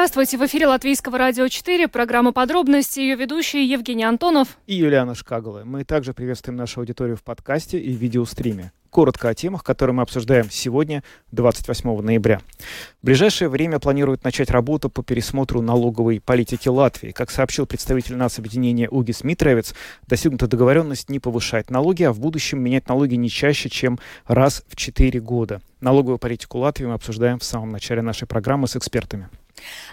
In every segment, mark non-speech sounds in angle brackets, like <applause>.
Здравствуйте, в эфире Латвийского радио 4, программа «Подробности», ее ведущие Евгений Антонов и Юлиана Шкагала. Мы также приветствуем нашу аудиторию в подкасте и видеостриме. Коротко о темах, которые мы обсуждаем сегодня, 28 ноября. В ближайшее время планируют начать работу по пересмотру налоговой политики Латвии. Как сообщил представитель нас объединения Угис Митровец, достигнута договоренность не повышать налоги, а в будущем менять налоги не чаще, чем раз в 4 года. Налоговую политику Латвии мы обсуждаем в самом начале нашей программы с экспертами.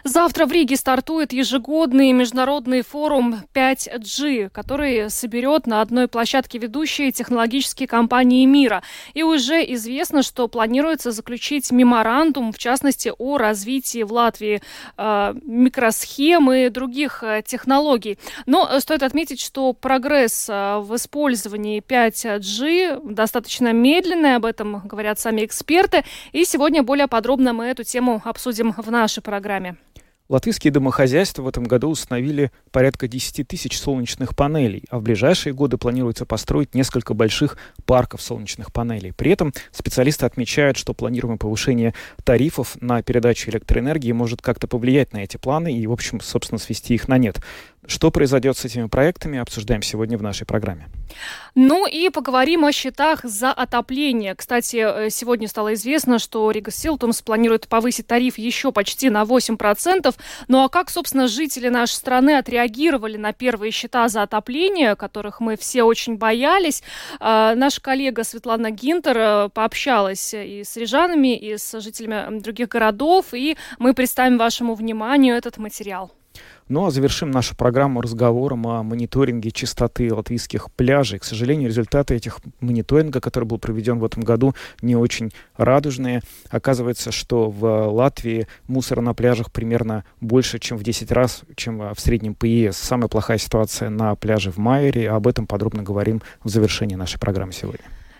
Завтра в Риге стартует ежегодный международный форум 5G, который соберет на одной площадке ведущие технологические компании мира. И уже известно, что планируется заключить меморандум, в частности, о развитии в Латвии э, микросхем и других э, технологий. Но э, стоит отметить, что прогресс э, в использовании 5G достаточно медленный, об этом говорят сами эксперты. И сегодня более подробно мы эту тему обсудим в нашей программе программе. Латвийские домохозяйства в этом году установили порядка 10 тысяч солнечных панелей, а в ближайшие годы планируется построить несколько больших парков солнечных панелей. При этом специалисты отмечают, что планируемое повышение тарифов на передачу электроэнергии может как-то повлиять на эти планы и, в общем, собственно, свести их на нет. Что произойдет с этими проектами, обсуждаем сегодня в нашей программе. Ну и поговорим о счетах за отопление. Кстати, э, сегодня стало известно, что Рига Силтумс планирует повысить тариф еще почти на 8%. Ну а как, собственно, жители нашей страны отреагировали на первые счета за отопление, которых мы все очень боялись? Э, наша коллега Светлана Гинтер э, пообщалась и с рижанами, и с жителями других городов, и мы представим вашему вниманию этот материал. Ну а завершим нашу программу разговором о мониторинге чистоты латвийских пляжей. К сожалению, результаты этих мониторинга, который был проведен в этом году, не очень радужные. Оказывается, что в Латвии мусора на пляжах примерно больше, чем в 10 раз, чем в среднем по ЕС. Самая плохая ситуация на пляже в Майере. Об этом подробно говорим в завершении нашей программы сегодня.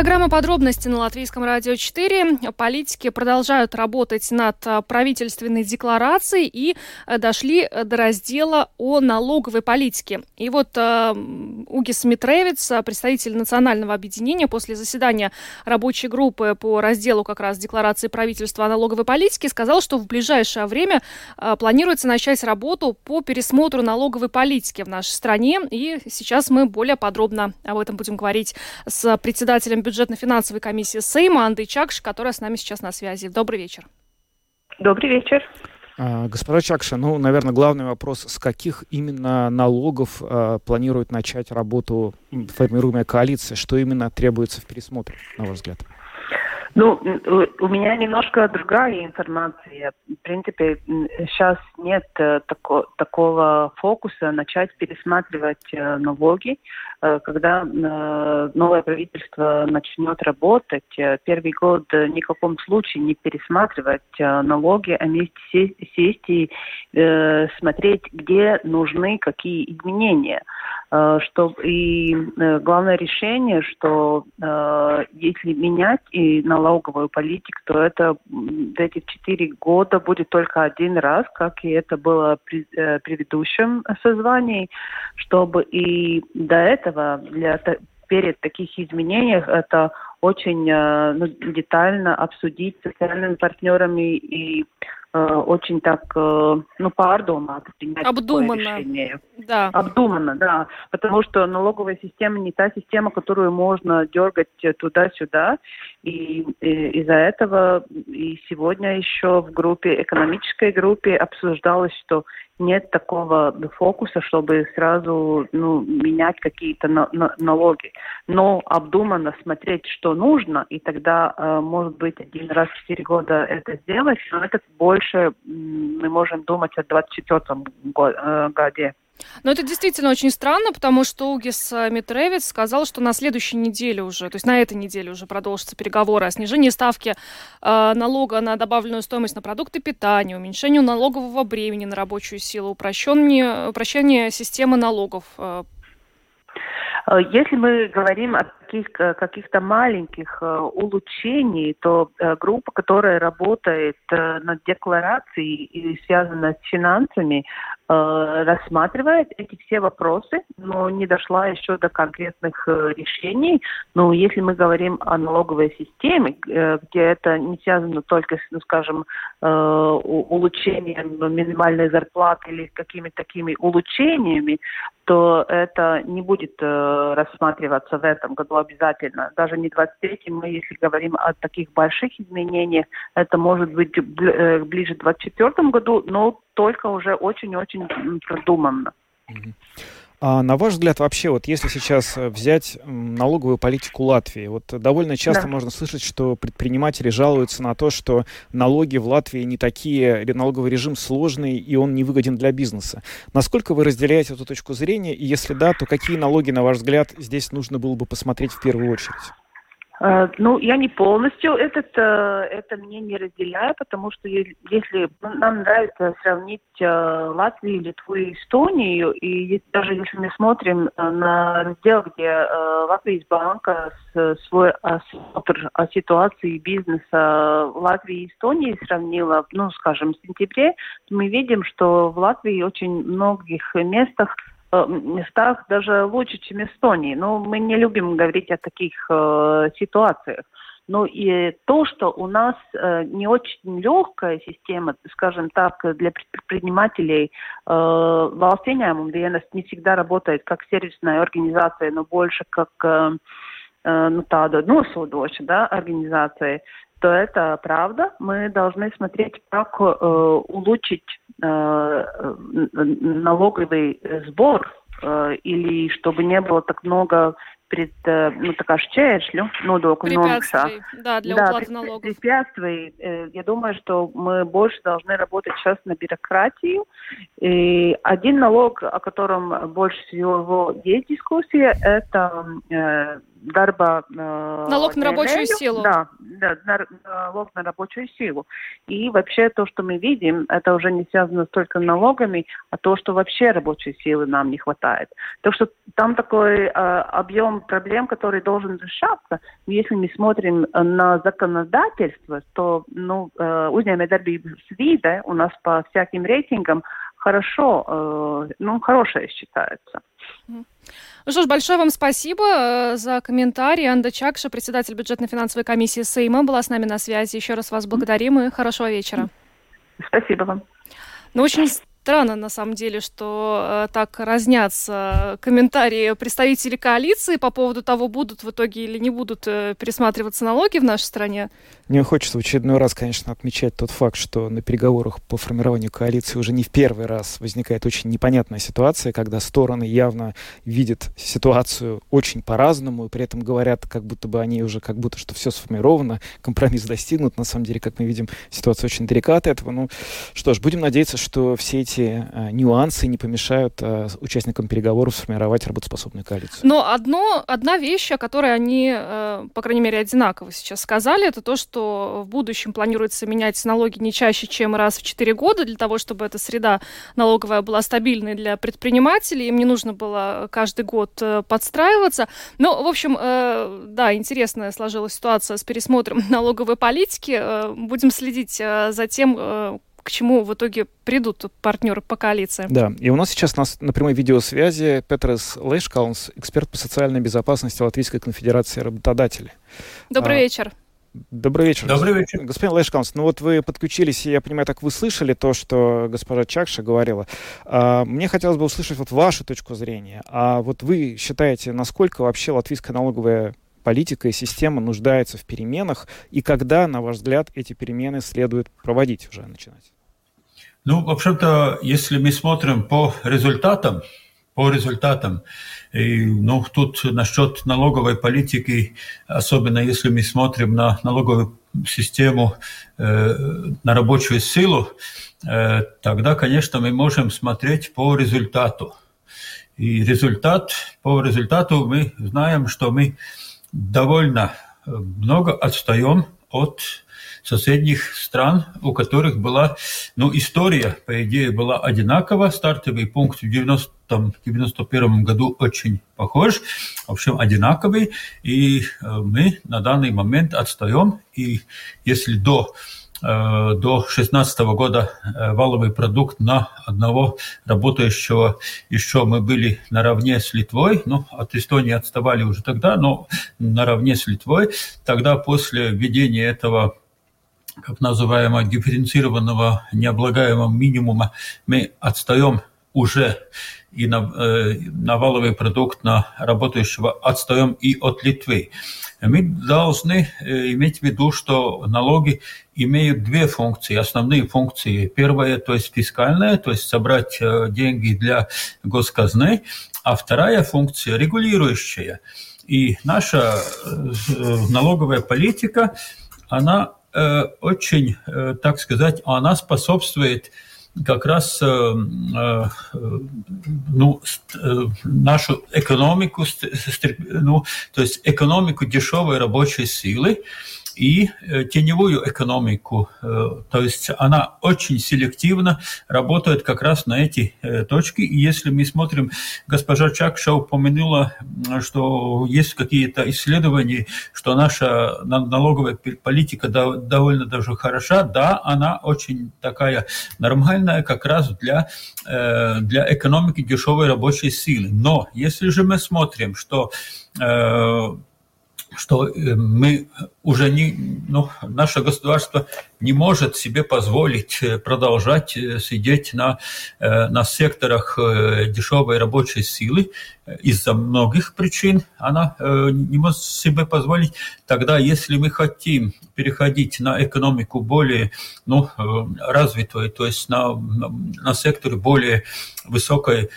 Программа «Подробности» на Латвийском радио 4. Политики продолжают работать над а, правительственной декларацией и а, дошли до раздела о налоговой политике. И вот э, Угис Митревец, представитель национального объединения, после заседания рабочей группы по разделу как раз декларации правительства о налоговой политике, сказал, что в ближайшее время планируется начать работу по пересмотру налоговой политики в нашей стране. И сейчас мы более подробно об этом будем говорить с председателем бюджетно-финансовой комиссии Сейма Андрей Чакш, которая с нами сейчас на связи. Добрый вечер. Добрый вечер. А, господа Чакша, ну, наверное, главный вопрос, с каких именно налогов э, планирует начать работу формируемая коалиция? Что именно требуется в пересмотре, на ваш взгляд? Ну, у меня немножко другая информация. В принципе, сейчас нет э, тако, такого фокуса начать пересматривать э, налоги. Э, когда новое правительство начнет работать, первый год ни в каком случае не пересматривать налоги, а вместе сесть и смотреть, где нужны какие изменения. Что, и главное решение, что если менять и налоговую политику, то это эти четыре года будет только один раз, как и это было при э, предыдущем созвании, чтобы и до этого для перед таких изменениях это очень э, ну, детально обсудить с социальными партнерами и э, очень так, э, ну, поордумать принять Обдуманно. решение. Да. Обдуманно, да. Потому что налоговая система не та система, которую можно дергать туда-сюда. И, и из-за этого и сегодня еще в группе, экономической группе обсуждалось, что нет такого фокуса, чтобы сразу ну, менять какие-то на, на, налоги. Но обдуманно смотреть, что нужно, и тогда, э, может быть, один раз в четыре года это сделать, но это больше мы можем думать о 2024 году. Но это действительно очень странно, потому что Угис э, Митревец сказал, что на следующей неделе уже, то есть на этой неделе уже продолжатся переговоры о снижении ставки э, налога на добавленную стоимость на продукты питания, уменьшению налогового бремени на рабочую силу, упрощение, упрощение системы налогов. Э. Э, если мы говорим о таких каких-то маленьких улучшений, то группа, которая работает над декларацией и связана с финансами, Э, рассматривает эти все вопросы, но не дошла еще до конкретных э, решений. Но если мы говорим о налоговой системе, э, где это не связано только с, ну, скажем, улучшением минимальной зарплаты или какими-то такими улучшениями, то это не будет рассматриваться в этом году обязательно. Даже не 23 мы, если говорим о таких больших изменениях, это может быть ближе к 24 году, но только уже очень-очень продуманно. А на ваш взгляд, вообще, вот если сейчас э, взять налоговую политику Латвии, вот довольно часто да. можно слышать, что предприниматели жалуются на то, что налоги в Латвии не такие, налоговый режим сложный, и он не выгоден для бизнеса. Насколько вы разделяете эту точку зрения, и если да, то какие налоги, на ваш взгляд, здесь нужно было бы посмотреть в первую очередь? Э, ну, я не полностью этот, э, это мнение разделяю, потому что если нам нравится сравнить э, Латвию, Литву и Эстонию, и даже если мы смотрим на раздел, где Латвия из банка свой осмотр о ситуации бизнеса Латвии и Эстонии сравнила, ну, скажем, в сентябре, мы видим, что в Латвии очень многих местах местах даже лучше, чем Эстонии. Но мы не любим говорить о таких э, ситуациях. Ну и то, что у нас э, не очень легкая система, скажем так, для предпринимателей э, Valstieņēmuma dienas не всегда работает как сервисная организация, но больше как э, э, ну, tāda nosūdoša да, организация, то это правда. Мы должны смотреть, как э, улучшить э, налоговый сбор э, или чтобы не было так много пред, э, ну, така šķēršļu nodokļu nomaksā. Да, для да, уплаты налогов. Препятствий. Э, я думаю, что мы больше должны работать сейчас на бюрократию. И один налог, о котором больше всего есть дискуссия, это э, дарба... Э, налог на рабочую силу. Да, да, налог на рабочую силу. И вообще то, что мы видим, это уже не связано столько с налогами, а то, что вообще рабочей силы нам не хватает. Так что там такой э, объем проблем, который должен решаться. Если мы смотрим на законодательство, то ну, э, uzņēmējdarbības вида у нас по всяким рейтингам хорошо, э, ну, хорошее считается. Ну что ж, большое вам спасибо э, за комментарий. Анда Чакша, председатель бюджетно-финансовой комиссии Сейма, была с нами на связи. Еще раз вас благодарим и хорошего вечера. Спасибо вам. Ну, очень странно, на самом деле, что э, так разнятся комментарии представителей коалиции по поводу того, будут в итоге или не будут э, пересматриваться налоги в нашей стране. Мне хочется в очередной раз, конечно, отмечать тот факт, что на переговорах по формированию коалиции уже не в первый раз возникает очень непонятная ситуация, когда стороны явно видят ситуацию очень по-разному, и при этом говорят, как будто бы они уже, как будто что все сформировано, компромисс достигнут. На самом деле, как мы видим, ситуация очень далека от этого. Ну что ж, будем надеяться, что все эти эти э, нюансы не помешают э, участникам переговоров сформировать работоспособную коалицию. Но одно, одна вещь, о которой они, э, по крайней мере, одинаково сейчас сказали, это то, что в будущем планируется менять налоги не чаще, чем раз в 4 года, для того, чтобы эта среда налоговая была стабильной для предпринимателей. Им не нужно было каждый год э, подстраиваться. Но, в общем, э, да, интересная сложилась ситуация с пересмотром <laughs> налоговой политики. Э, будем следить э, за тем, э, к чему в итоге придут партнеры по коалиции. Да, и у нас сейчас на, на прямой видеосвязи Петрес Лейшкаунс, эксперт по социальной безопасности Латвийской конфедерации работодателей. Добрый а, вечер. Добрый вечер. Добрый вечер. Господин Лейшкаунс, ну вот вы подключились, и я понимаю, так вы слышали то, что госпожа Чакша говорила. А, мне хотелось бы услышать вот вашу точку зрения. А вот вы считаете, насколько вообще латвийская налоговая политика и система нуждается в переменах, и когда, на ваш взгляд, эти перемены следует проводить уже начинать? Ну, в общем-то, если мы смотрим по результатам, по результатам, и, ну, тут насчет налоговой политики, особенно если мы смотрим на налоговую систему, э, на рабочую силу, э, тогда, конечно, мы можем смотреть по результату. И результат, по результату мы знаем, что мы довольно много отстаем от соседних стран, у которых была, ну, история, по идее, была одинакова. Стартовый пункт в 90 91 году очень похож, в общем, одинаковый, и э, мы на данный момент отстаем, и если до э, до 2016 года валовый продукт на одного работающего еще мы были наравне с Литвой, ну, от Эстонии отставали уже тогда, но наравне с Литвой. Тогда после введения этого как называемого дифференцированного необлагаемого минимума, мы отстаем уже и на, э, на валовый продукт на работающего отстаем и от Литвы. Мы должны э, иметь в виду, что налоги имеют две функции, основные функции. Первая, то есть фискальная, то есть собрать э, деньги для госказны, а вторая функция регулирующая. И наша налоговая политика, она Э, очень, э, так сказать, она способствует как раз э, ну, нашу экономику, ну, то есть экономику дешевой рабочей силы, и э, теневую экономику. Э, то есть она очень селективно работает как раз на эти э, точки. И если мы смотрим, госпожа Чакша упомянула, что есть какие-то исследования, что наша налоговая политика довольно даже хороша, да, она очень такая нормальная как раз для, для экономики дешевой рабочей силы. Но если же мы смотрим, что что э, мы уже не, ну, наше государство не может себе позволить э, продолжать э, сидеть на, на секторах дешевой рабочей силы из-за многих причин. Она не может себе позволить. Тогда, если мы хотим переходить на экономику более ну, развитую, то есть на, на сектор более высокой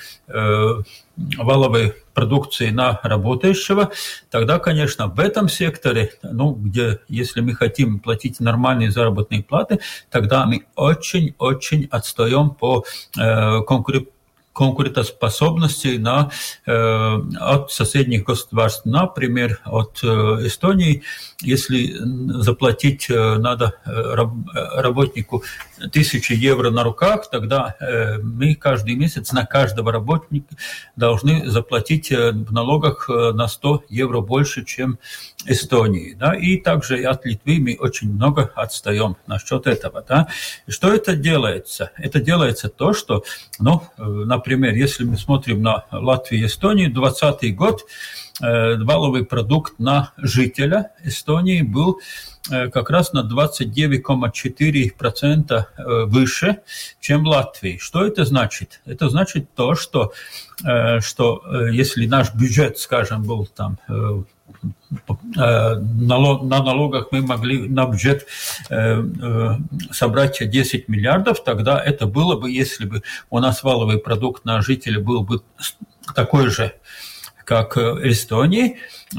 валовой продукции на работающего, тогда, конечно, в этом секторе, ну, где, если мы хотим платить нормальные заработные платы, тогда мы очень-очень отстаем по э, конкуренции конкурентоспособности на, э, от соседних государств. Например, от э, Эстонии, если заплатить э, надо э, раб, работнику тысячи евро на руках, тогда э, мы каждый месяц на каждого работника должны заплатить э, в налогах э, на 100 евро больше, чем Эстонии. Да? И также от Литвы мы очень много отстаем насчет этого. Да? Что это делается? Это делается то, что, ну, например, если мы смотрим на Латвию и Эстонию, 2020 год, валовый продукт на жителя Эстонии был Э, как раз на 29,4% э, выше, чем в Латвии. Что это значит? Это значит то, что, э, что если наш бюджет, скажем, был там на налогах мы могли на бюджет собрать 10 миллиардов, тогда это было бы, если бы у нас валовый продукт на жителя был бы такой же, как Эстонии,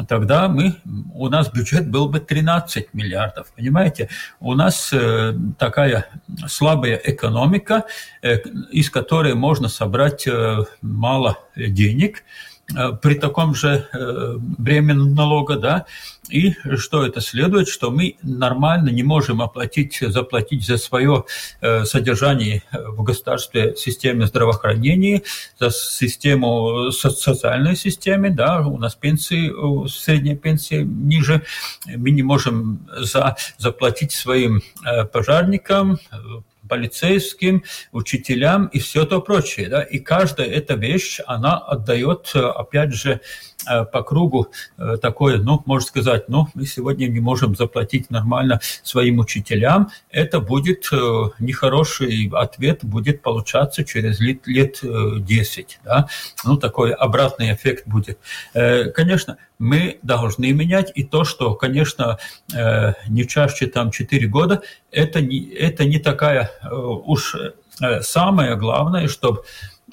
тогда мы, у нас бюджет был бы 13 миллиардов. Понимаете, у нас э, такая слабая экономика, э, из которой можно собрать э, мало денег – Э, при таком же э, бремени налога, да, и что это следует, что мы нормально не можем оплатить, заплатить за свое э, содержание в государстве системе здравоохранения, за систему социальной системе, да, у нас пенсии, средняя пенсия ниже, мы не можем за, заплатить своим пожарникам, полицейским, учителям и все то прочее. Да? И каждая эта вещь, она отдает, э, опять же, по кругу э, такое, ну, можно сказать, ну, мы сегодня не можем заплатить нормально своим учителям, это будет нехороший ответ, будет получаться через лет, лет 10, да, ну, такой обратный эффект будет. Конечно, мы должны менять. И то, что, конечно, э, не чаще там 4 года, это не, это не такая э, уж самое главное, чтобы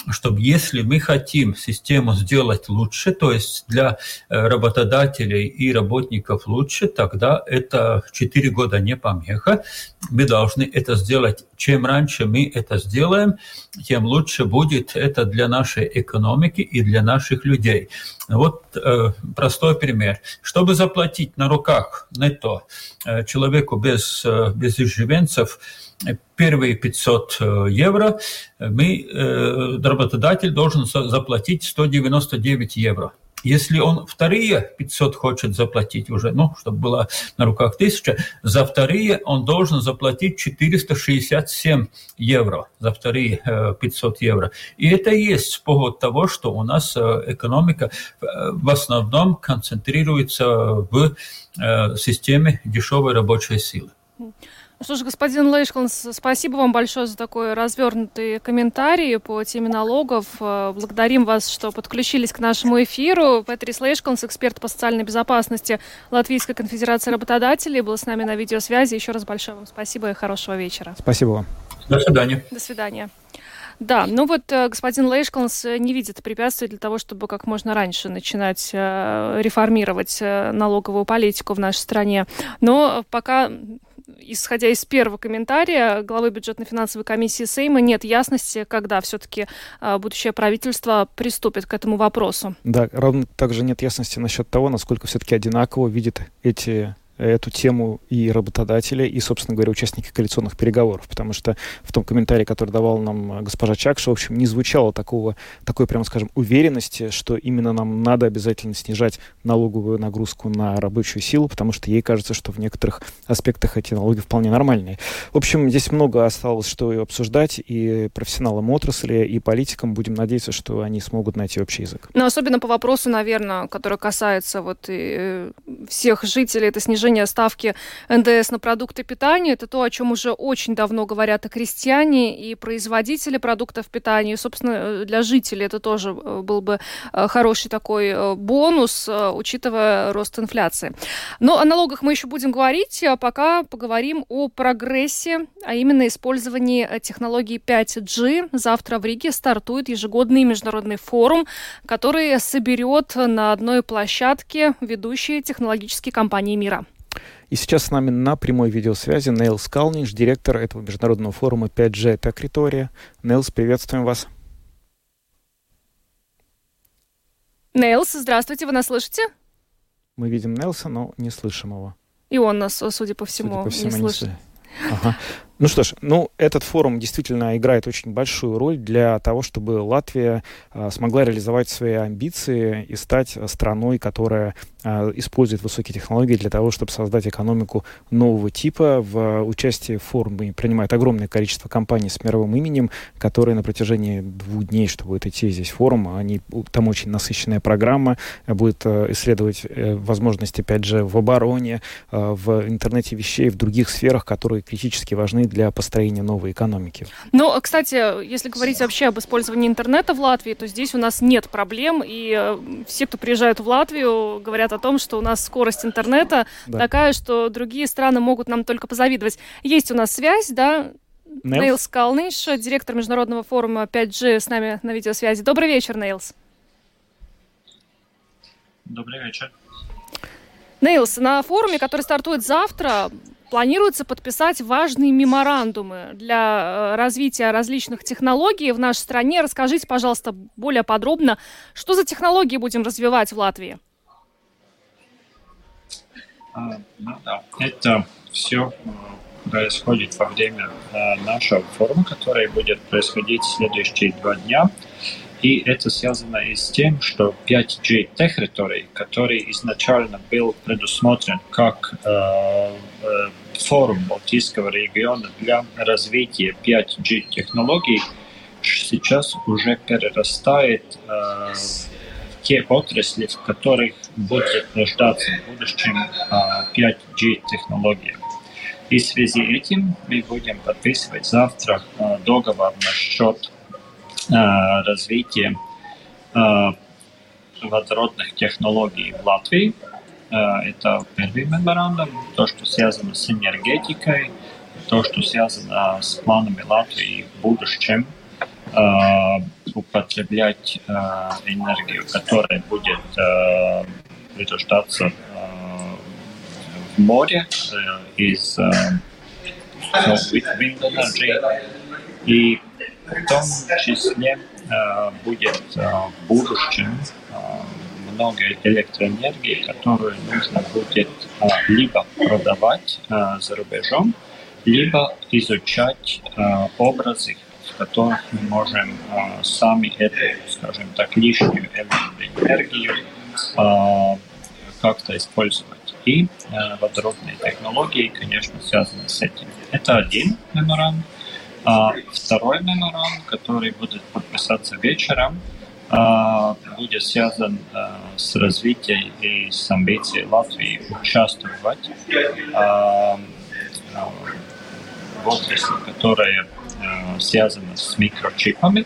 чтобы если мы хотим систему сделать лучше, то есть для э, работодателей и работников лучше, тогда это 4 года не помеха. Мы должны это сделать. Чем раньше мы это сделаем, тем лучше будет это для нашей экономики и для наших людей. Вот э, простой пример. Чтобы заплатить на руках нетто э, человеку без, э, без изживенцев, первые 500 э, евро, мы, э, работодатель должен заплатить 199 евро. Если он вторые 500 хочет заплатить уже, ну, чтобы было на руках 1000, за вторые он должен заплатить 467 евро, за вторые 500 евро. И это и есть повод того, что у нас э, экономика в основном концентрируется в системе дешевой рабочей силы. Что ж, господин Лейшкланс, спасибо вам большое за такой развернутый комментарий по теме налогов. Э, благодарим вас, что подключились к нашему эфиру. Петрис Лейшкланс, эксперт по социальной безопасности Латвийской конфедерации работодателей, был с нами на видеосвязи. Еще раз большое вам спасибо и хорошего вечера. Спасибо вам. До свидания. До свидания. Да, ну вот э, господин Лейшкланс не видит препятствий для того, чтобы как можно раньше начинать э, реформировать налоговую политику в нашей стране. Но пока исходя из первого комментария главы бюджетно-финансовой комиссии Сейма, нет ясности, когда все-таки а, будущее правительство приступит к этому вопросу. Да, равно также нет ясности насчет того, насколько все-таки одинаково видят эти эту тему и работодатели, и, собственно говоря, участники коалиционных переговоров, потому что в том комментарии, который давал нам э, госпожа Чакша, в общем, не звучало такого, такой, прямо скажем, уверенности, что именно нам надо обязательно снижать налоговую нагрузку на рабочую силу, потому что ей кажется, что в некоторых аспектах эти налоги вполне нормальные. В общем, здесь много осталось, что обсуждать, и профессионалам отрасли, и политикам будем надеяться, что они смогут найти общий язык. Но особенно по вопросу, наверное, который касается вот и э, всех жителей, это снижение снижение ставки НДС на продукты питания. Это то, о чем уже очень давно говорят и крестьяне, и производители продуктов питания. И, собственно, э, для жителей это тоже э, был бы э, хороший такой бонус, учитывая рост инфляции. Но о налогах мы еще будем говорить, а пока поговорим о прогрессе, а именно использовании технологии 5G. Завтра в Риге стартует ежегодный международный форум, который соберет на одной площадке ведущие технологические компании мира. И сейчас с нами на прямой видеосвязи Нейлс Калниш, директор этого международного форума 5G Текритория. Нейлс, приветствуем вас. Нейлс, здравствуйте, вы нас слышите? Мы видим Нелса, но не слышим его. И он нас, судя по всему, судя по всему не слышит. Не ага. Ну что ж, ну этот форум действительно играет очень большую роль для того, чтобы Латвия а, смогла реализовать свои амбиции и стать страной, которая а, использует высокие технологии для того, чтобы создать экономику нового типа. В участии в форуме принимает огромное количество компаний с мировым именем, которые на протяжении двух дней, что будет идти здесь форум, они, там очень насыщенная программа, будет а, исследовать э, возможности, опять же, в обороне, а, в интернете вещей, в других сферах, которые критически важны для построения новой экономики. Ну, кстати, если говорить вообще об использовании интернета в Латвии, то здесь у нас нет проблем, и э, все, кто приезжают в Латвию, говорят о том, что у нас скорость интернета да. такая, что другие страны могут нам только позавидовать. Есть у нас связь, да, Нейлс Калныш, директор Международного форума 5G с нами на видеосвязи. Добрый вечер, Нейлс. Добрый вечер. Нейлс, на форуме, который стартует завтра, планируется подписать важные меморандумы для э, развития различных технологий в нашей стране. Расскажите, пожалуйста, более подробно, что за технологии будем развивать в Латвии? А, ну да, это все происходит во время э, нашего форума, который будет происходить следующие два дня. И это связано и с тем, что 5G территорий, который изначально был предусмотрен как э, э, форум Балтийского региона для развития 5G технологий, сейчас уже перерастает в те отрасли, в которых будет нуждаться в будущем э, 5G технологии. И в связи с этим мы будем подписывать завтра э, договор насчет развитие э, водородных технологий в Латвии. Это первый меморандум, то, что связано с энергетикой, то, что связано с планами Латвии в будущем, употреблять энергию, которая будет прирождаться в море из wind energy, и в том числе будет в будущем много электроэнергии, которую нужно будет либо продавать за рубежом, либо изучать образы, в которых мы можем сами эту, скажем так, лишнюю энергию как-то использовать. И водородные технологии, конечно, связаны с этим. Это один меморандум. А второй меморандум, который будет подписаться вечером, будет связан с развитием и с амбицией Латвии участвовать в отрасли, которая связана с микрочипами.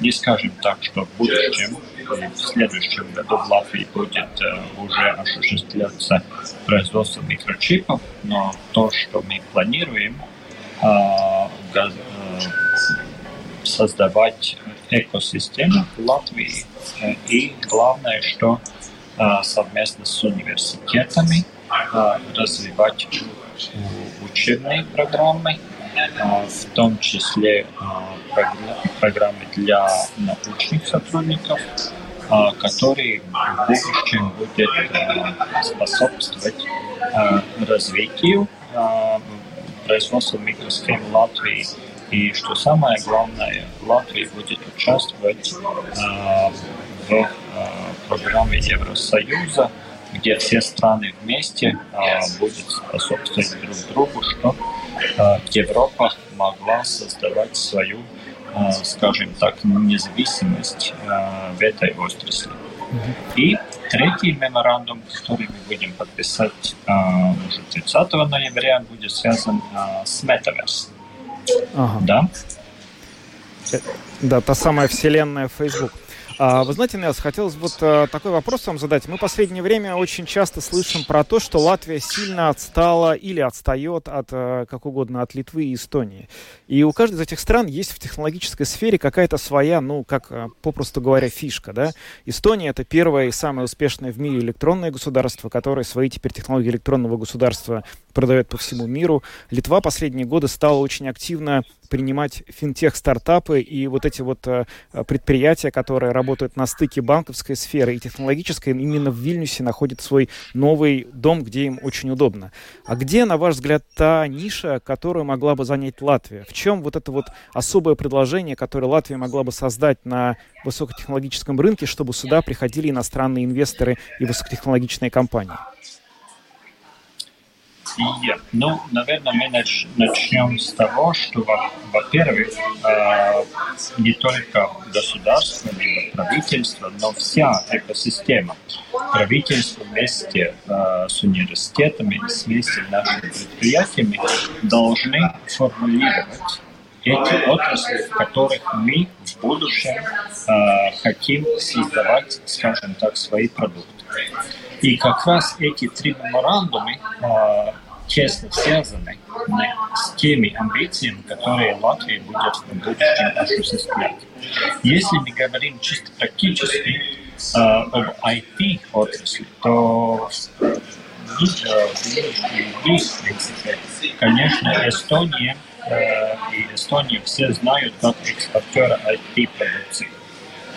Не скажем так, что в будущем в следующем году в Латвии будет уже осуществляться производство микрочипов, но то, что мы планируем, создавать экосистему в Латвии. И главное, что совместно с университетами развивать учебные программы, в том числе программы для научных сотрудников, которые в будущем будет способствовать развитию производства микросхем Латвии. И что самое главное, Латвия будет участвовать э, в э, программе Евросоюза, где все страны вместе э, будут способствовать друг другу, что э, Европа могла создавать свою, э, скажем так, независимость э, в этой отрасли. И третий меморандум, который мы будем подписать э, уже 30 ноября, будет связан э, с Metaverse. Ага. Да? Э, да, та самая вселенная Facebook. А, вы знаете, Нес, хотелось вот а, такой вопрос вам задать. Мы в последнее время очень часто слышим про то, что Латвия сильно отстала или отстает от, а, как угодно, от Литвы и Эстонии. И у каждой из этих стран есть в технологической сфере какая-то своя, ну, как а, попросту говоря, фишка, да. Эстония — это первое и самое успешное в мире электронное государство, которое свои теперь технологии электронного государства продает по всему миру. Литва последние годы стала очень активно принимать финтех-стартапы и вот эти вот э, предприятия, которые работают на стыке банковской сферы и технологической, именно в Вильнюсе находят свой новый дом, где им очень удобно. А где, на ваш взгляд, та ниша, которую могла бы занять Латвия? В чем вот это вот особое предложение, которое Латвия могла бы создать на высокотехнологическом рынке, чтобы сюда приходили иностранные инвесторы и высокотехнологичные компании? Нет. Ну, наверное, мы нач начнем с того, что, во-первых, э, не только государство, либо правительство, но вся экосистема. Правительство вместе э, с университетами, вместе с нашими предприятиями должны формулировать эти отрасли, в которых мы в будущем э, хотим создавать, скажем так, свои продукты. И как раз эти три меморандумы э, тесно связаны с теми амбициями, которые Латвия будет в будущем осуществлять. Если мы говорим чисто практически э, об IT-отрасли, то э, в принципе, конечно, Эстония э, и Эстония все знают как экспортера IT-продукции.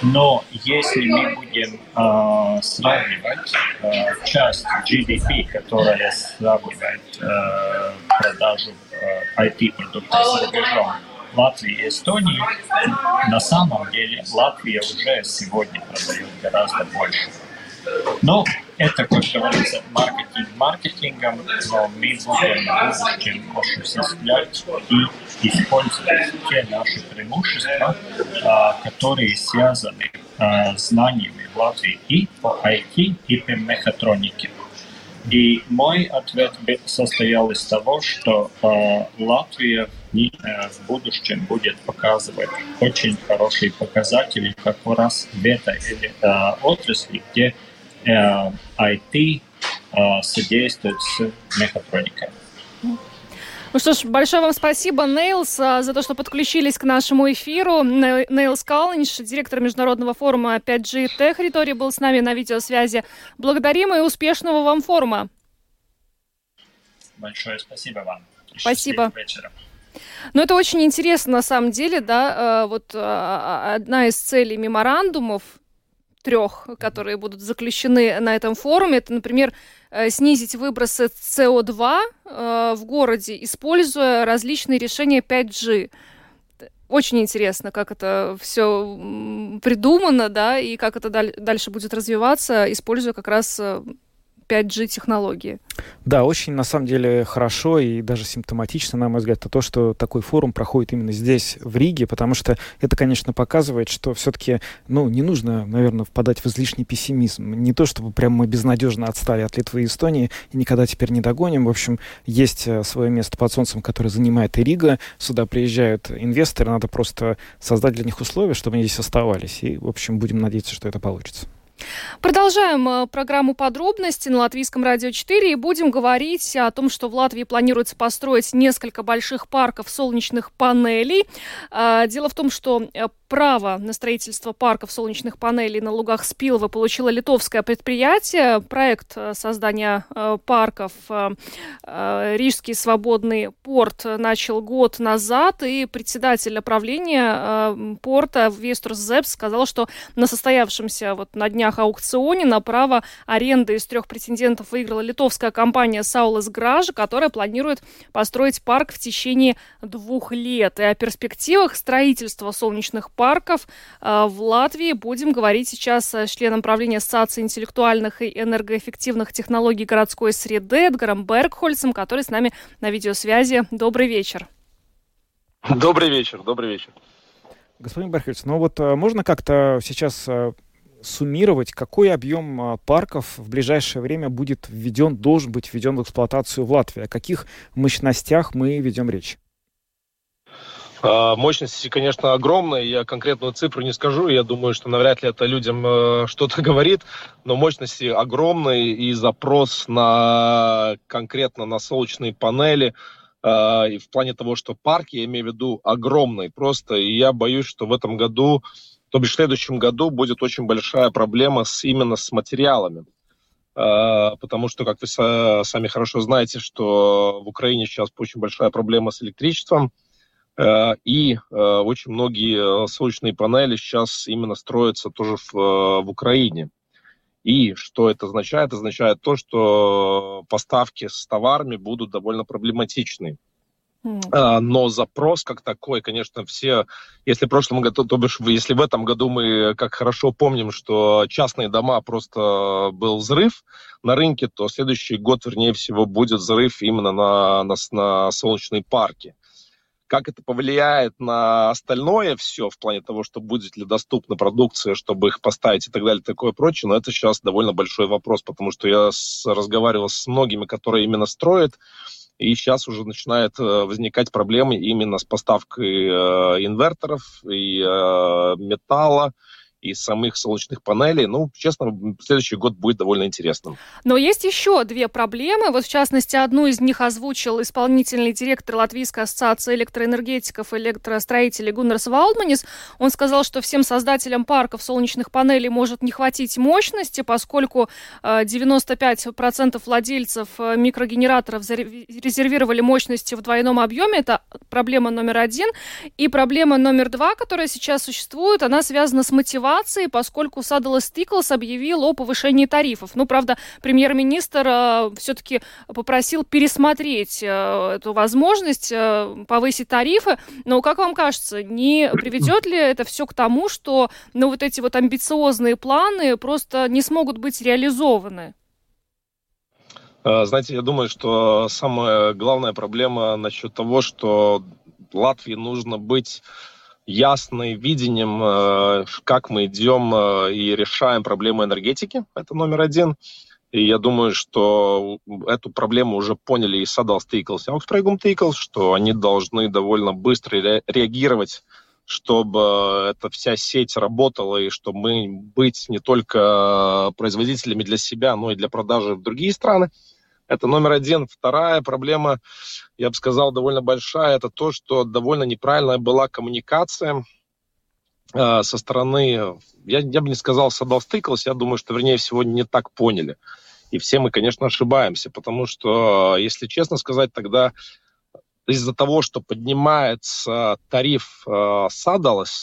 Но если мы будем э, сравнивать э, часть GDP, которая сравнивает э, продажу э, IT-продуктов за рубежом Латвии и Эстонии, на самом деле Латвия уже сегодня продает гораздо больше. Но это, как говорится, маркетинг маркетингом, но мы будем в будущем осуществлять и использовать те наши преимущества, а, которые связаны а, знаниями в Латвии и по IT, и по мехатронике. И мой ответ состоял из того, что э, Латвия э, в будущем будет показывать очень хорошие показатели как раз в этой э, отрасли, где IT э, содействует с мехатроникой. Ну что ж, большое вам спасибо, Нейлс, а, за то, что подключились к нашему эфиру. Нейлс Калниш, директор Международного форума 5G Tech был с нами на видеосвязи. Благодарим и успешного вам форума. Большое спасибо вам. Спасибо. Ну, это очень интересно, на самом деле, да, э, вот одна из целей меморандумов трех, которые будут заключены на этом форуме, это, например, э, снизить выбросы СО2 э, в городе, используя различные решения 5G. Очень интересно, как это все придумано, да, и как это дальше будет развиваться, используя как раз 5G-технологии. Да, очень, на самом деле, хорошо и даже симптоматично, на мой взгляд, то, что такой форум проходит именно здесь, в Риге, потому что это, конечно, показывает, что все-таки, ну, не нужно, наверное, впадать в излишний пессимизм. Не то, чтобы прям мы безнадежно отстали от Литвы и Эстонии и никогда теперь не догоним. В общем, есть э, свое место под солнцем, которое занимает и Рига. Сюда приезжают инвесторы, надо просто создать для них условия, чтобы они здесь оставались. И, в общем, будем надеяться, что это получится. Продолжаем э, программу подробности на Латвийском радио 4 и будем говорить о том, что в Латвии планируется построить несколько больших парков солнечных панелей. А, дело в том, что э, право на строительство парков солнечных панелей на лугах Спилова получило литовское предприятие. Проект э, создания парков Рижский свободный порт начал год назад, и председатель правления порта Веструс Зепс сказал, что на состоявшемся вот на днях днях аукционе на право аренды из трех претендентов выиграла литовская компания Саулас Гража, которая планирует построить парк в течение двух лет. И о перспективах строительства солнечных парков э, в Латвии будем говорить сейчас с членом правления Ассоциации интеллектуальных и энергоэффективных технологий городской среды Эдгаром Бергхольцем, который с нами на видеосвязи. Добрый вечер. Добрый вечер, добрый вечер. Господин Берхельц, ну вот э, можно как-то сейчас э, суммировать, какой объем а, парков в ближайшее время будет введен, должен быть введен в эксплуатацию в Латвии? О каких мощностях мы ведем речь? А, мощности, конечно, огромные. Я конкретную цифру не скажу. Я думаю, что навряд ли это людям э, <laughs> что-то говорит. Но мощности огромные и запрос на конкретно на солнечные панели э, и в плане того, что парки, я имею в виду, огромные просто. И я боюсь, что в этом году то бишь в следующем году будет очень большая проблема с, именно с материалами. А, потому что, как вы сами хорошо знаете, что в Украине сейчас очень большая проблема с электричеством, а, и а, очень многие солнечные панели сейчас именно строятся тоже в, в Украине. И что это означает? Означает то, что поставки с товарами будут довольно проблематичны. А, но запрос как такой, конечно, все, если в прошлом году, то бишь, если в этом году мы как хорошо помним, что частные дома просто был взрыв на рынке, то следующий год, вернее всего, будет взрыв именно на, на, на солнечные парки. Как это повлияет на остальное все в плане того, что будет ли доступна продукция, чтобы их поставить и так далее, такое прочее, но это сейчас довольно большой вопрос, потому что я с, разговаривал с многими, которые именно строят, и сейчас уже начинают э, возникать проблемы именно с поставкой э, инверторов и э, металла, и самых солнечных панелей. Ну, честно, следующий год будет довольно интересным. Но есть еще две проблемы. Вот, в частности, одну из них озвучил исполнительный директор Латвийской ассоциации электроэнергетиков и электростроителей Гуннерс Валдманис. Он сказал, что всем создателям парков солнечных панелей может не хватить мощности, поскольку 95% владельцев микрогенераторов резервировали мощности в двойном объеме. Это проблема номер один. И проблема номер два, которая сейчас существует, она связана с мотивацией мотивации, поскольку Садалас Тиклс объявил о повышении тарифов. Ну, правда, премьер-министр э, все-таки попросил пересмотреть э, эту возможность э, повысить тарифы. Но, как вам кажется, не приведет ли это все к тому, что ну, вот эти вот амбициозные планы просто не смогут быть реализованы? Э, знаете, я думаю, что самая главная проблема насчет того, что Латвии нужно быть ясным видением, э, как мы идем э, и решаем проблему энергетики. Это номер один. И я думаю, что эту проблему уже поняли и Садал Стейклс, и Аукспрейгум Тейклс, что они должны довольно быстро реагировать, чтобы эта вся сеть работала, и чтобы мы быть не только производителями для себя, но и для продажи в другие страны. Это номер один. Вторая проблема, я бы сказал, довольно большая, это то, что довольно неправильная была коммуникация э, со стороны, я, я бы не сказал, садовстыкалась, я думаю, что, вернее всего, не так поняли. И все мы, конечно, ошибаемся, потому что, если честно сказать, тогда из-за того, что поднимается тариф э,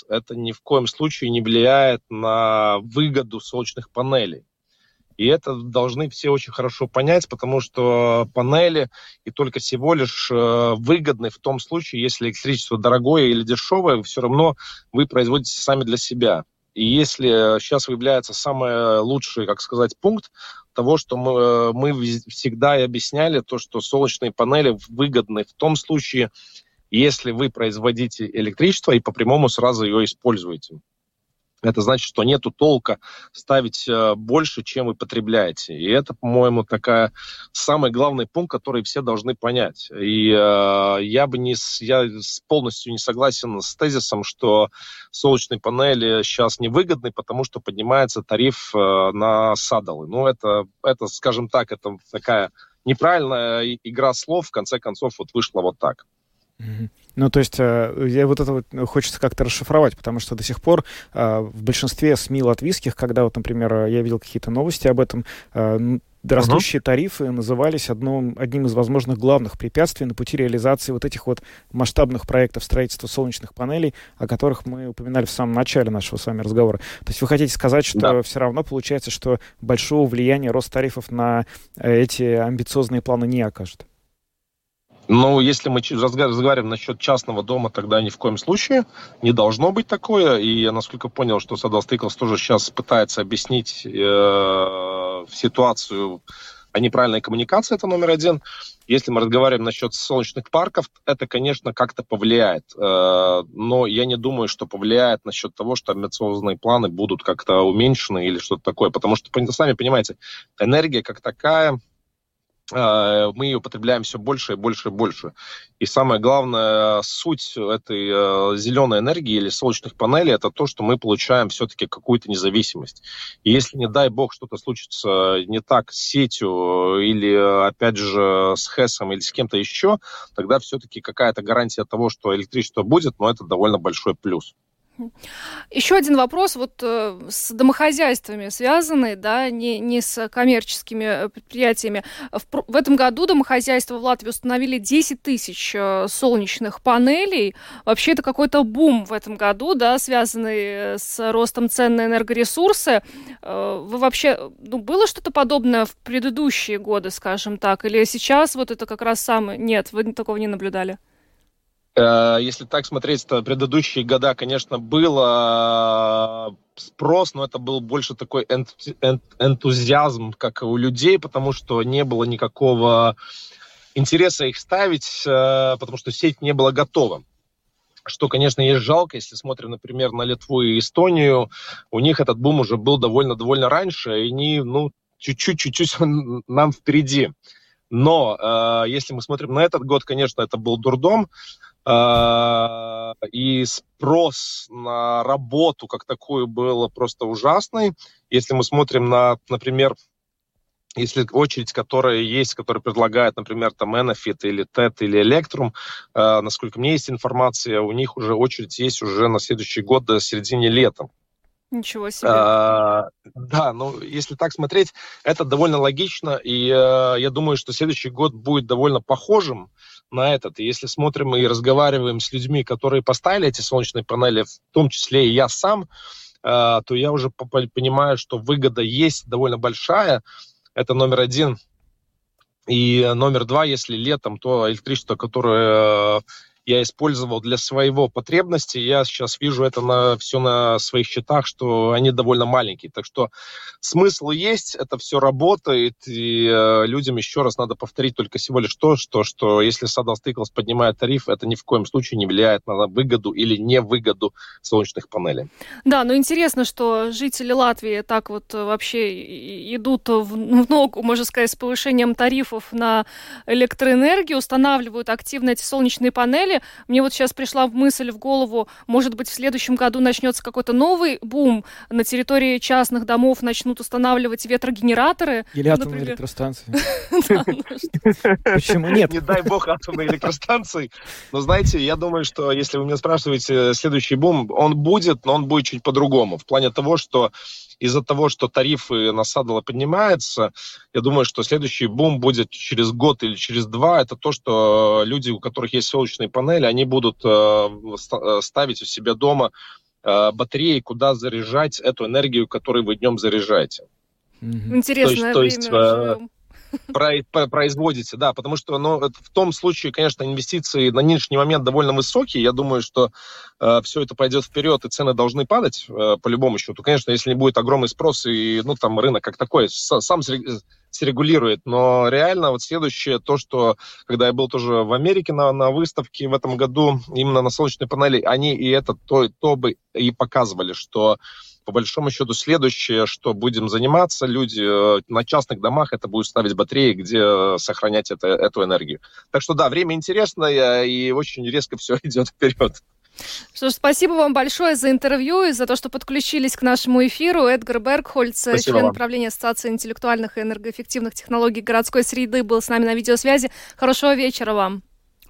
это ни в коем случае не влияет на выгоду солнечных панелей. И это должны все очень хорошо понять, потому что панели и только всего лишь э, выгодны в том случае, если электричество дорогое или дешевое, все равно вы производите сами для себя. И если сейчас выявляется самый лучший, как сказать, пункт того, что мы, э, мы всегда и объясняли, то, что солнечные панели выгодны в том случае, если вы производите электричество и по прямому сразу ее используете это значит, что нету толка ставить э, больше, чем вы потребляете. И это, по-моему, такая самый главный пункт, который все должны понять. И э, я бы не, я полностью не согласен с тезисом, что солнечные панели сейчас невыгодны, потому что поднимается тариф э, на садалы. Ну, это, это, скажем так, это такая неправильная игра слов, в конце концов, вот вышла вот так. Ну, то есть, э, я вот это вот хочется как-то расшифровать, потому что до сих пор э, в большинстве СМИ латвийских, когда вот, например, я видел какие-то новости об этом, э, растущие uh-huh. тарифы назывались одном, одним из возможных главных препятствий на пути реализации вот этих вот масштабных проектов строительства солнечных панелей, о которых мы упоминали в самом начале нашего с вами разговора. То есть вы хотите сказать, что да. все равно получается, что большого влияния рост тарифов на эти амбициозные планы не окажет? Ну, если мы разговариваем насчет частного дома, тогда ни в коем случае не должно быть такое. И я, насколько понял, что Садал Стыклс тоже сейчас пытается объяснить э, ситуацию о неправильной коммуникации, это номер один. Если мы разговариваем насчет солнечных парков, это, конечно, как-то повлияет. Э, но я не думаю, что повлияет насчет того, что амбициозные планы будут как-то уменьшены или что-то такое. Потому что, сами понимаете, энергия как такая, мы ее потребляем все больше и больше и больше. И самое главное, суть этой э, зеленой энергии или солнечных панелей, это то, что мы получаем все-таки какую-то независимость. И если, не дай бог, что-то случится не так с сетью или, опять же, с ХЭСом или с кем-то еще, тогда все-таки какая-то гарантия того, что электричество будет, но это довольно большой плюс. Еще один вопрос вот э, с домохозяйствами связанный, да, не, не с коммерческими э, предприятиями. В, в этом году домохозяйства в Латвии установили 10 тысяч э, солнечных панелей. Вообще это какой-то бум в этом году, да, связанный с ростом цен на энергоресурсы. Вы вообще, ну, было что-то подобное в предыдущие годы, скажем так, или сейчас вот это как раз самое? Нет, вы такого не наблюдали? Э, если так смотреть, то предыдущие года, конечно, было э, спрос, но это был больше такой энтузиазм, как у людей, потому что не было никакого интереса их ставить, э, потому что сеть не была готова. Что, конечно, есть жалко, если смотрим, например, на Литву и Эстонию, у них этот бум уже был довольно-довольно раньше, и они, ну, чуть-чуть-чуть <laughs> нам впереди. Но э, если мы смотрим на этот год, конечно, это был дурдом. А, и спрос на работу как такую был просто ужасный. Если мы смотрим на, например, если очередь, которая есть, которая предлагает, например, там Enofit или TED или Electrum, э, насколько мне есть информация, у них уже очередь есть уже на следующий год до середины лета. Ничего себе. А, да, ну если так смотреть, это довольно логично, и э, я думаю, что следующий год будет довольно похожим на этот. И если смотрим и разговариваем с людьми, которые поставили эти солнечные панели, в том числе и я сам, э, то я уже понимаю, что выгода есть довольно большая. Это номер один. И номер два, если летом, то электричество, которое я использовал для своего потребности. Я сейчас вижу это на, все на своих счетах, что они довольно маленькие. Так что смысл есть, это все работает, и э, людям еще раз надо повторить только всего лишь то, что, что если Saddle Stickles поднимает тариф, это ни в коем случае не влияет на выгоду или невыгоду солнечных панелей. Да, но интересно, что жители Латвии так вот вообще идут в ногу, можно сказать, с повышением тарифов на электроэнергию, устанавливают активно эти солнечные панели, панели. Мне вот сейчас пришла мысль в голову, может быть, в следующем году начнется какой-то новый бум, на территории частных домов начнут устанавливать ветрогенераторы. Или атомные электростанции. <laughs> Почему нет? Не дай бог атомные электростанции. Но знаете, я думаю, что если вы меня спрашиваете, следующий бум, он будет, но он будет чуть по-другому. В плане того, что из-за того, что тарифы на садово поднимаются, я думаю, что следующий бум будет через год или через два. Это то, что люди, у которых есть солнечные панели, они будут э, э, ставить у себя дома э, батареи, куда заряжать эту энергию, которую вы днем заряжаете. Интересное то есть, время. То есть, производите, да, потому что ну, в том случае, конечно, инвестиции на нынешний момент довольно высокие. Я думаю, что э, все это пойдет вперед, и цены должны падать э, по любому счету. Конечно, если не будет огромный спрос, и ну, там рынок как такой сам регулирует. Но реально вот следующее, то, что когда я был тоже в Америке на, на выставке в этом году, именно на солнечной панели, они и это то, то бы и показывали, что по большому счету следующее, что будем заниматься, люди э, на частных домах это будут ставить батареи, где э, сохранять это, эту энергию. Так что да, время интересное и очень резко все <laughs> идет вперед. Что ж, спасибо вам большое за интервью и за то, что подключились к нашему эфиру. Эдгар Бергхольц, спасибо член вам. правления Ассоциации интеллектуальных и энергоэффективных технологий городской среды, был с нами на видеосвязи. Хорошего вечера вам.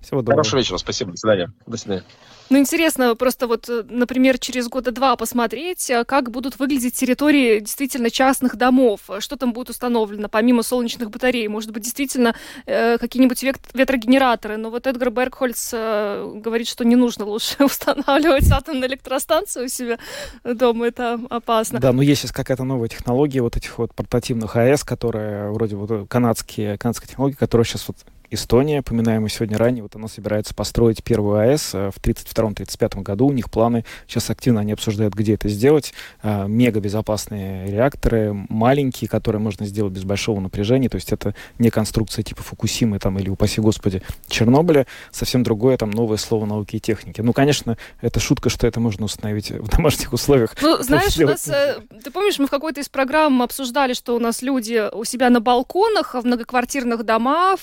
Всего доброго. Хорошего вечера, спасибо, до свидания. До свидания. Ну, интересно просто вот, э, например, через года два посмотреть, э, как будут выглядеть территории действительно частных домов, что там будет установлено, помимо солнечных батарей, может быть, действительно э, какие-нибудь ветрогенераторы, но вот Эдгар Бергхольц э, говорит, что не нужно лучше <laughs> устанавливать атомную электростанцию у себя дома, это опасно. Да, но есть сейчас какая-то новая технология вот этих вот портативных АЭС, которые вроде вот канадские, канадская технология, которая сейчас вот Эстония, поминаемая сегодня ранее, вот она собирается построить первую АЭС э, в 32-35 году. У них планы, сейчас активно они обсуждают, где это сделать. Э, мега безопасные реакторы, маленькие, которые можно сделать без большого напряжения. То есть это не конструкция типа Фукусимы там, или, упаси господи, Чернобыля. Совсем другое там новое слово науки и техники. Ну, конечно, это шутка, что это можно установить в домашних условиях. Ну, знаешь, у нас, э, ты помнишь, мы в какой-то из программ обсуждали, что у нас люди у себя на балконах, в многоквартирных домах,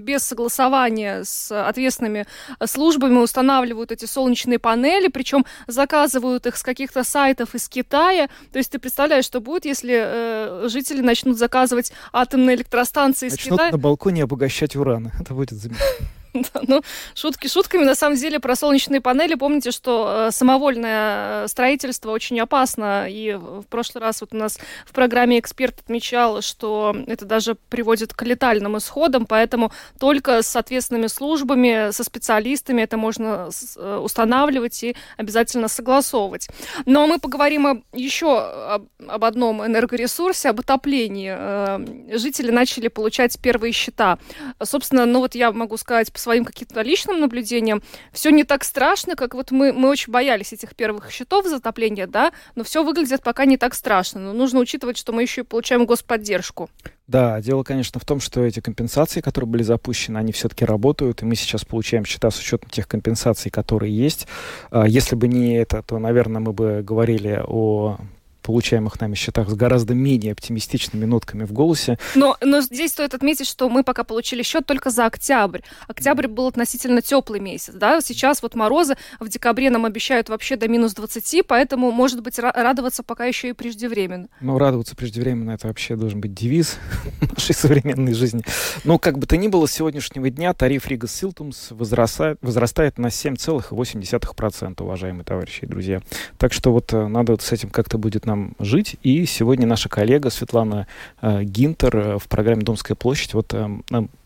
без согласования с ответственными службами устанавливают эти солнечные панели, причем заказывают их с каких-то сайтов из Китая. То есть ты представляешь, что будет, если э, жители начнут заказывать атомные электростанции начнут из Китая? на балконе обогащать уран. <laughs> Это будет замечательно. <laughs> ну, шутки шутками. На самом деле про солнечные панели помните, что э, самовольное э, строительство очень опасно. И в прошлый раз вот у нас в программе эксперт отмечал, что это даже приводит к летальным исходам, поэтому только с ответственными службами, со специалистами это можно э, устанавливать и обязательно согласовывать. Но мы поговорим еще об, об одном энергоресурсе, об отоплении. Жители начали получать первые счета. Собственно, ну вот я могу сказать по своим каким-то личным наблюдениям, все не так страшно, как вот мы, мы очень боялись этих первых счетов затопления, да, но все выглядит пока не так страшно. Но нужно учитывать, что мы еще и получаем господдержку. Да, дело, конечно, в том, что эти компенсации, которые были запущены, они все-таки работают, и мы сейчас получаем счета с учетом тех компенсаций, которые есть. А, если бы не это, то, наверное, мы бы говорили о получаемых нами счетах с гораздо менее оптимистичными нотками в голосе. Но, но здесь стоит отметить, что мы пока получили счет только за октябрь. Октябрь был относительно теплый месяц, да, сейчас вот морозы в декабре нам обещают вообще до минус 20, поэтому, может быть, радоваться пока еще и преждевременно. Ну, радоваться преждевременно, это вообще должен быть девиз <laughs> нашей современной жизни. Но, как бы то ни было, с сегодняшнего дня тариф Рига Силтумс возрастает, возрастает на 7,8%, уважаемые товарищи и друзья. Так что вот э, надо вот с этим как-то будет нам нам жить. И сегодня наша коллега Светлана э, Гинтер э, в программе «Домская площадь» вот э,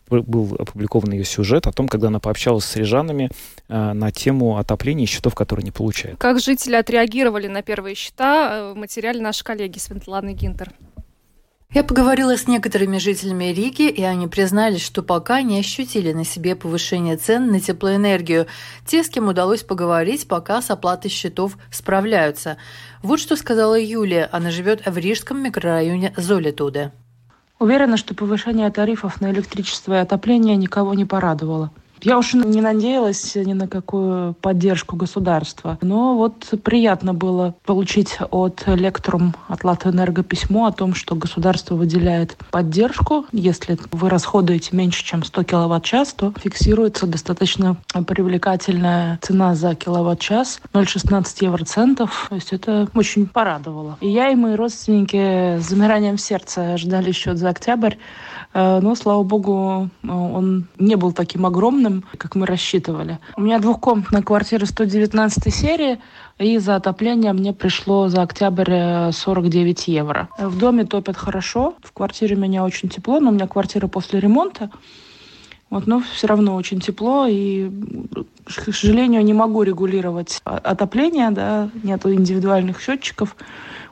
был опубликован ее сюжет о том, когда она пообщалась с рижанами на тему отопления и счетов, которые не получают. Как жители отреагировали на первые счета, материале нашей коллеги Светланы Гинтер. Я поговорила с некоторыми жителями Риги, и они признались, что пока не ощутили на себе повышение цен на теплоэнергию. Те, с кем удалось поговорить, пока с оплатой счетов справляются. Вот что сказала Юлия. Она живет в рижском микрорайоне Золитуде. Уверена, что повышение тарифов на электричество и отопление никого не порадовало. Я уж не надеялась ни на какую поддержку государства. Но вот приятно было получить от Лектрум, от Латэнерго письмо о том, что государство выделяет поддержку. Если вы расходуете меньше, чем 100 киловатт-час, то фиксируется достаточно привлекательная цена за киловатт-час 0,16 евроцентов. То есть это очень порадовало. И я и мои родственники с замиранием сердца ждали счет за октябрь. Э, но, слава богу, он не был таким огромным, как мы рассчитывали. У меня двухкомнатная квартира 119 серии, и за отопление мне пришло за октябрь 49 э, евро. В доме топят хорошо, в квартире у меня очень тепло, но у меня квартира после ремонта. Вот, но все равно очень тепло, и, к сожалению, не могу регулировать отопление, да, нету индивидуальных счетчиков.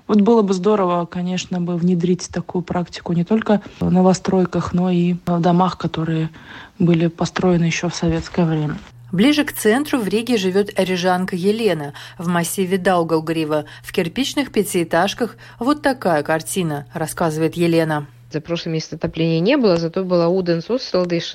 Вот было бы здорово, конечно, бы внедрить такую практику не только в новостройках, но и в домах, которые были построены еще в советское время. Ближе к центру в Риге живет рижанка Елена в массиве Даугавгрива. В кирпичных пятиэтажках вот такая картина, рассказывает Елена. За прошлый месяц отопления не было, зато была Уденс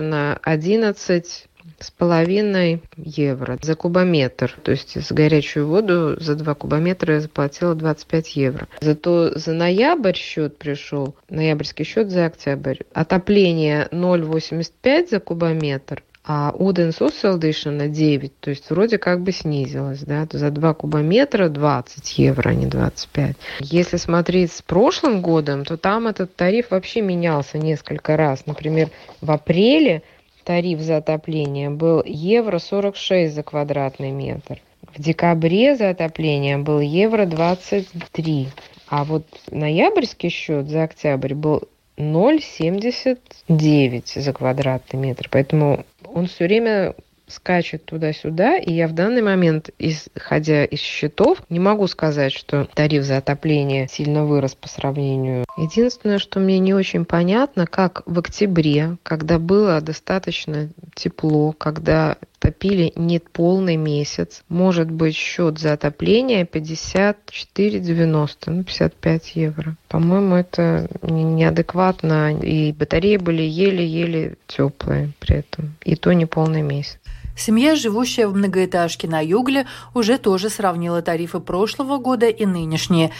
на 11 с половиной евро за кубометр. То есть за горячую воду за 2 кубометра я заплатила 25 евро. Зато за ноябрь счет пришел, ноябрьский счет за октябрь. Отопление 0,85 за кубометр, а Уден Соселдыша на 9, то есть вроде как бы снизилось, да, за 2 кубометра 20 евро, а не 25. Если смотреть с прошлым годом, то там этот тариф вообще менялся несколько раз. Например, в апреле тариф за отопление был евро 46 за квадратный метр. В декабре за отопление был евро 23. А вот ноябрьский счет за октябрь был 0,79 за квадратный метр. Поэтому он все время скачет туда-сюда, и я в данный момент, исходя из счетов, не могу сказать, что тариф за отопление сильно вырос по сравнению. Единственное, что мне не очень понятно, как в октябре, когда было достаточно тепло, когда топили не полный месяц, может быть счет за отопление 54,90, ну 55 евро. По-моему, это неадекватно, и батареи были еле-еле теплые при этом, и то не полный месяц. Семья, живущая в многоэтажке на Югле, уже тоже сравнила тарифы прошлого года и нынешние.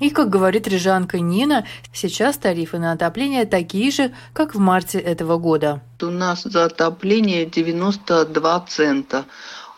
И, как говорит рижанка Нина, сейчас тарифы на отопление такие же, как в марте этого года. У нас за отопление 92 цента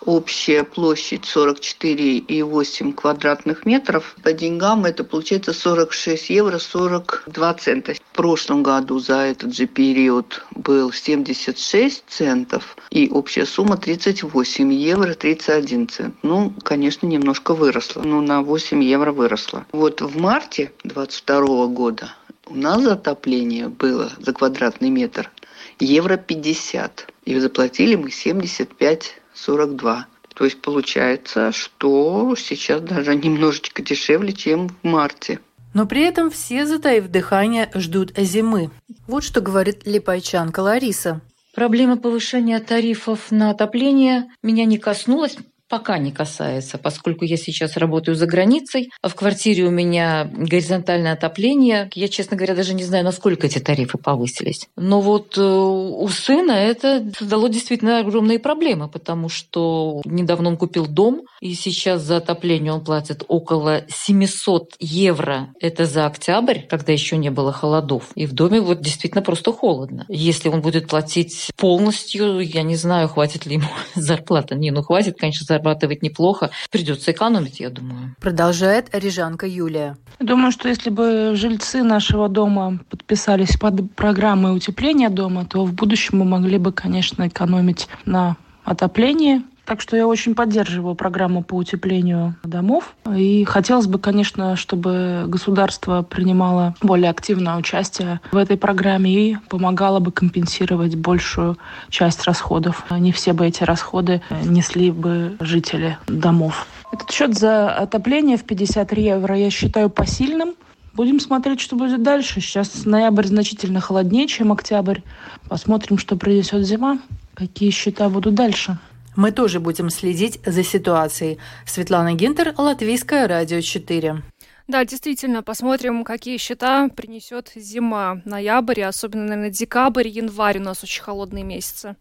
общая площадь 44,8 квадратных метров. По деньгам это получается 46 евро 42 цента. В прошлом году за этот же период был 76 центов и общая сумма 38 евро 31 цент. Ну, конечно, немножко выросла. Ну, на 8 евро выросла. Вот в марте 22 года у нас затопление было за квадратный метр евро 50. И заплатили мы 75 42. То есть получается, что сейчас даже немножечко дешевле, чем в марте. Но при этом все, затаив дыхание, ждут зимы. Вот что говорит липайчанка Лариса. Проблема повышения тарифов на отопление меня не коснулась, пока не касается, поскольку я сейчас работаю за границей, а в квартире у меня горизонтальное отопление. Я, честно говоря, даже не знаю, насколько эти тарифы повысились. Но вот э, у сына это создало действительно огромные проблемы, потому что недавно он купил дом, и сейчас за отопление он платит около 700 евро. Это за октябрь, когда еще не было холодов. И в доме вот действительно просто холодно. Если он будет платить полностью, я не знаю, хватит ли ему <laughs> зарплата. Не, ну хватит, конечно, зарплата зарабатывать неплохо. Придется экономить, я думаю. Продолжает рижанка Юлия. Думаю, что если бы жильцы нашего дома подписались под программой утепления дома, то в будущем мы могли бы, конечно, экономить на отоплении, так что я очень поддерживаю программу по утеплению домов. И хотелось бы, конечно, чтобы государство принимало более активное участие в этой программе и помогало бы компенсировать большую часть расходов. Не все бы эти расходы несли бы жители домов. Этот счет за отопление в 53 евро я считаю посильным. Будем смотреть, что будет дальше. Сейчас ноябрь значительно холоднее, чем октябрь. Посмотрим, что принесет зима, какие счета будут дальше. Мы тоже будем следить за ситуацией. Светлана Гинтер, Латвийское радио 4. Да, действительно, посмотрим, какие счета принесет зима. Ноябрь, особенно, наверное, декабрь, январь у нас очень холодные месяцы.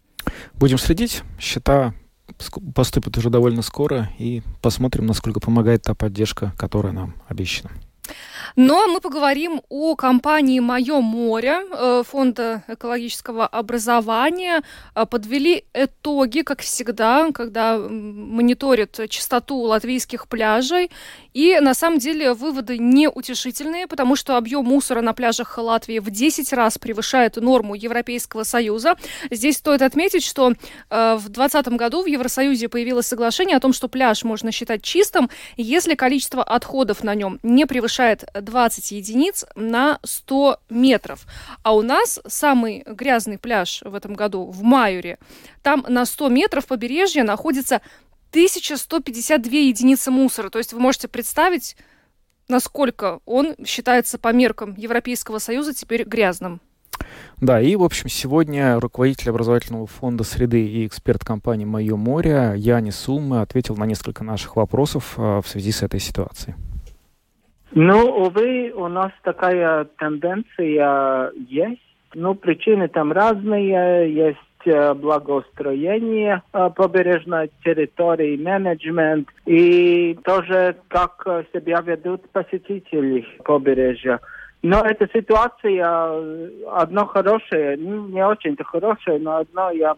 Будем следить. Счета поступят уже довольно скоро и посмотрим, насколько помогает та поддержка, которая нам обещана. Но мы поговорим о компании «Мое море», э, Фонда экологического образования. Э, подвели итоги, как всегда, когда мониторят чистоту латвийских пляжей. И на самом деле выводы неутешительные, потому что объем мусора на пляжах Латвии в 10 раз превышает норму Европейского Союза. Здесь стоит отметить, что э, в 2020 году в Евросоюзе появилось соглашение о том, что пляж можно считать чистым, если количество отходов на нем не превышает 20 единиц на 100 метров. А у нас самый грязный пляж в этом году в Майоре. Там на 100 метров побережья находится 1152 единицы мусора. То есть вы можете представить, насколько он считается по меркам Европейского Союза теперь грязным. Да, и, в общем, сегодня руководитель образовательного фонда среды и эксперт компании «Мое море» Янис Сумма ответил на несколько наших вопросов а, в связи с этой ситуацией. Ну, увы, у нас такая тенденция есть. Ну, причины там разные. Есть э, благоустроение э, побережной территории, менеджмент и тоже как себя ведут посетители побережья. Но эта ситуация э, одно хорошее, ну, не очень-то хорошее, но одно я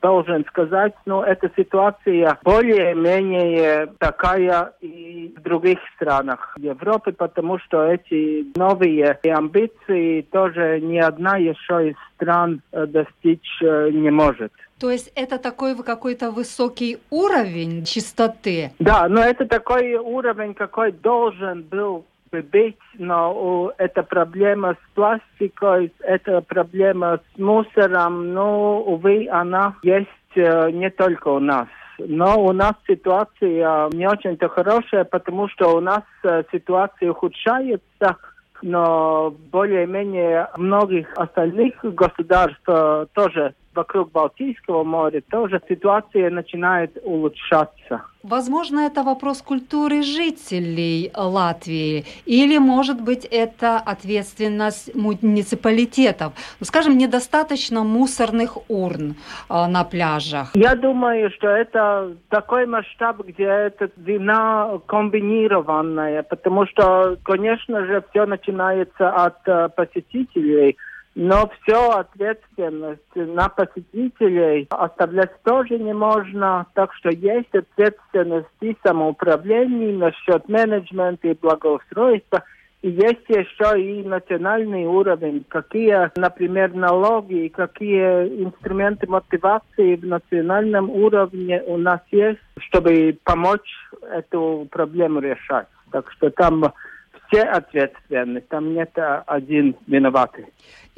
должен сказать, но эта ситуация более-менее такая и в других странах Европы, потому что эти новые амбиции тоже ни одна еще из стран э, достичь э, не может. То есть это такой какой-то высокий уровень чистоты? Да, но это такой уровень, какой должен был быть, но эта проблема с пластикой, эта проблема с мусором, ну, увы, она есть э, не только у нас. Но у нас ситуация не очень-то хорошая, потому что у нас э, ситуация ухудшается, но более-менее многих остальных государств э, тоже вокруг Балтийского моря тоже ситуация начинает улучшаться. Возможно, это вопрос культуры жителей Латвии, или, может быть, это ответственность муниципалитетов. Ну, скажем, недостаточно мусорных урн э, на пляжах. Я думаю, что это такой масштаб, где эта вина комбинированная, потому что, конечно же, все начинается от э, посетителей – но все ответственность на посетителей оставлять тоже не можно, так что есть ответственность и самоуправления насчет менеджмента и благоустройства, и есть еще и национальный уровень, какие, например, налоги и какие инструменты мотивации в национальном уровне у нас есть, чтобы помочь эту проблему решать. Так что там все ответственны, там нет один виноватый.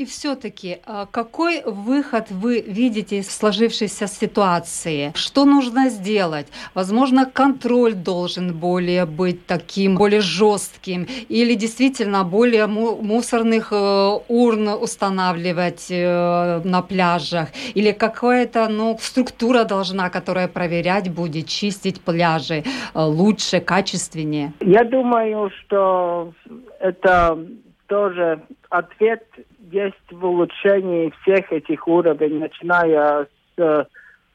И все-таки, а, какой выход вы видите из сложившейся ситуации? Что нужно сделать? Возможно, контроль должен более быть таким, более жестким, или действительно более мусорных э, урн устанавливать э, на пляжах, или какая-то ну, структура должна, которая проверять будет, чистить пляжи э, лучше, качественнее? Я думаю, что это тоже ответ есть в улучшении всех этих уровней, начиная с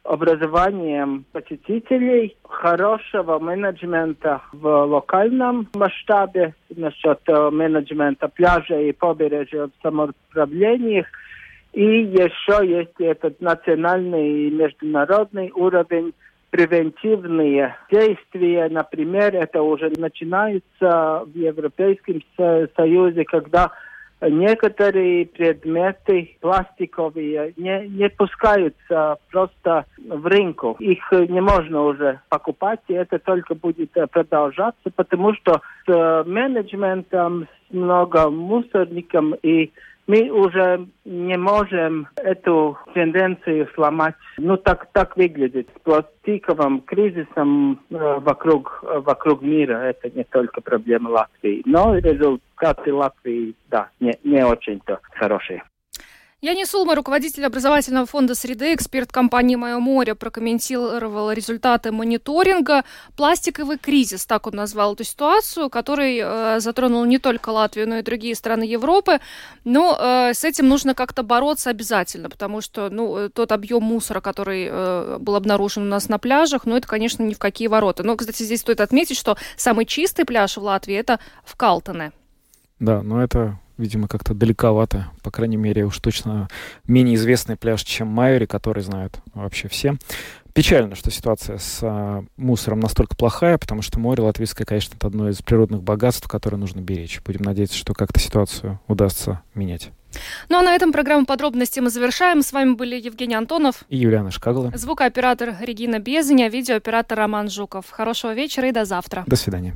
образованием посетителей, хорошего менеджмента в локальном масштабе, насчет э, менеджмента пляжа и побережья в самоуправлениях. И еще есть этот национальный и международный уровень превентивные действия, например, это уже начинается в Европейском Союзе, когда некоторые предметы пластиковые не, не пускаются просто в рынку. Их не можно уже покупать, и это только будет продолжаться, потому что с менеджментом, с много мусорником и мы уже не можем эту тенденцию сломать. Ну, так, так выглядит. С пластиковым кризисом э, вокруг, вокруг мира это не только проблема Латвии. Но результаты Латвии, да, не, не очень-то хорошие. Янис Улма, руководитель образовательного фонда «Среды», эксперт компании «Мое море», прокомментировал результаты мониторинга. Пластиковый кризис, так он назвал эту ситуацию, который э, затронул не только Латвию, но и другие страны Европы. Но э, с этим нужно как-то бороться обязательно, потому что ну, тот объем мусора, который э, был обнаружен у нас на пляжах, ну это, конечно, ни в какие ворота. Но, кстати, здесь стоит отметить, что самый чистый пляж в Латвии – это в Калтоне. Да, но это видимо, как-то далековато. По крайней мере, уж точно менее известный пляж, чем Майори, который знают вообще все. Печально, что ситуация с а, мусором настолько плохая, потому что море латвийское, конечно, это одно из природных богатств, которое нужно беречь. Будем надеяться, что как-то ситуацию удастся менять. Ну а на этом программу подробности мы завершаем. С вами были Евгений Антонов и Юлиана Шкагла. Звукооператор Регина Безеня, видеооператор Роман Жуков. Хорошего вечера и до завтра. До свидания.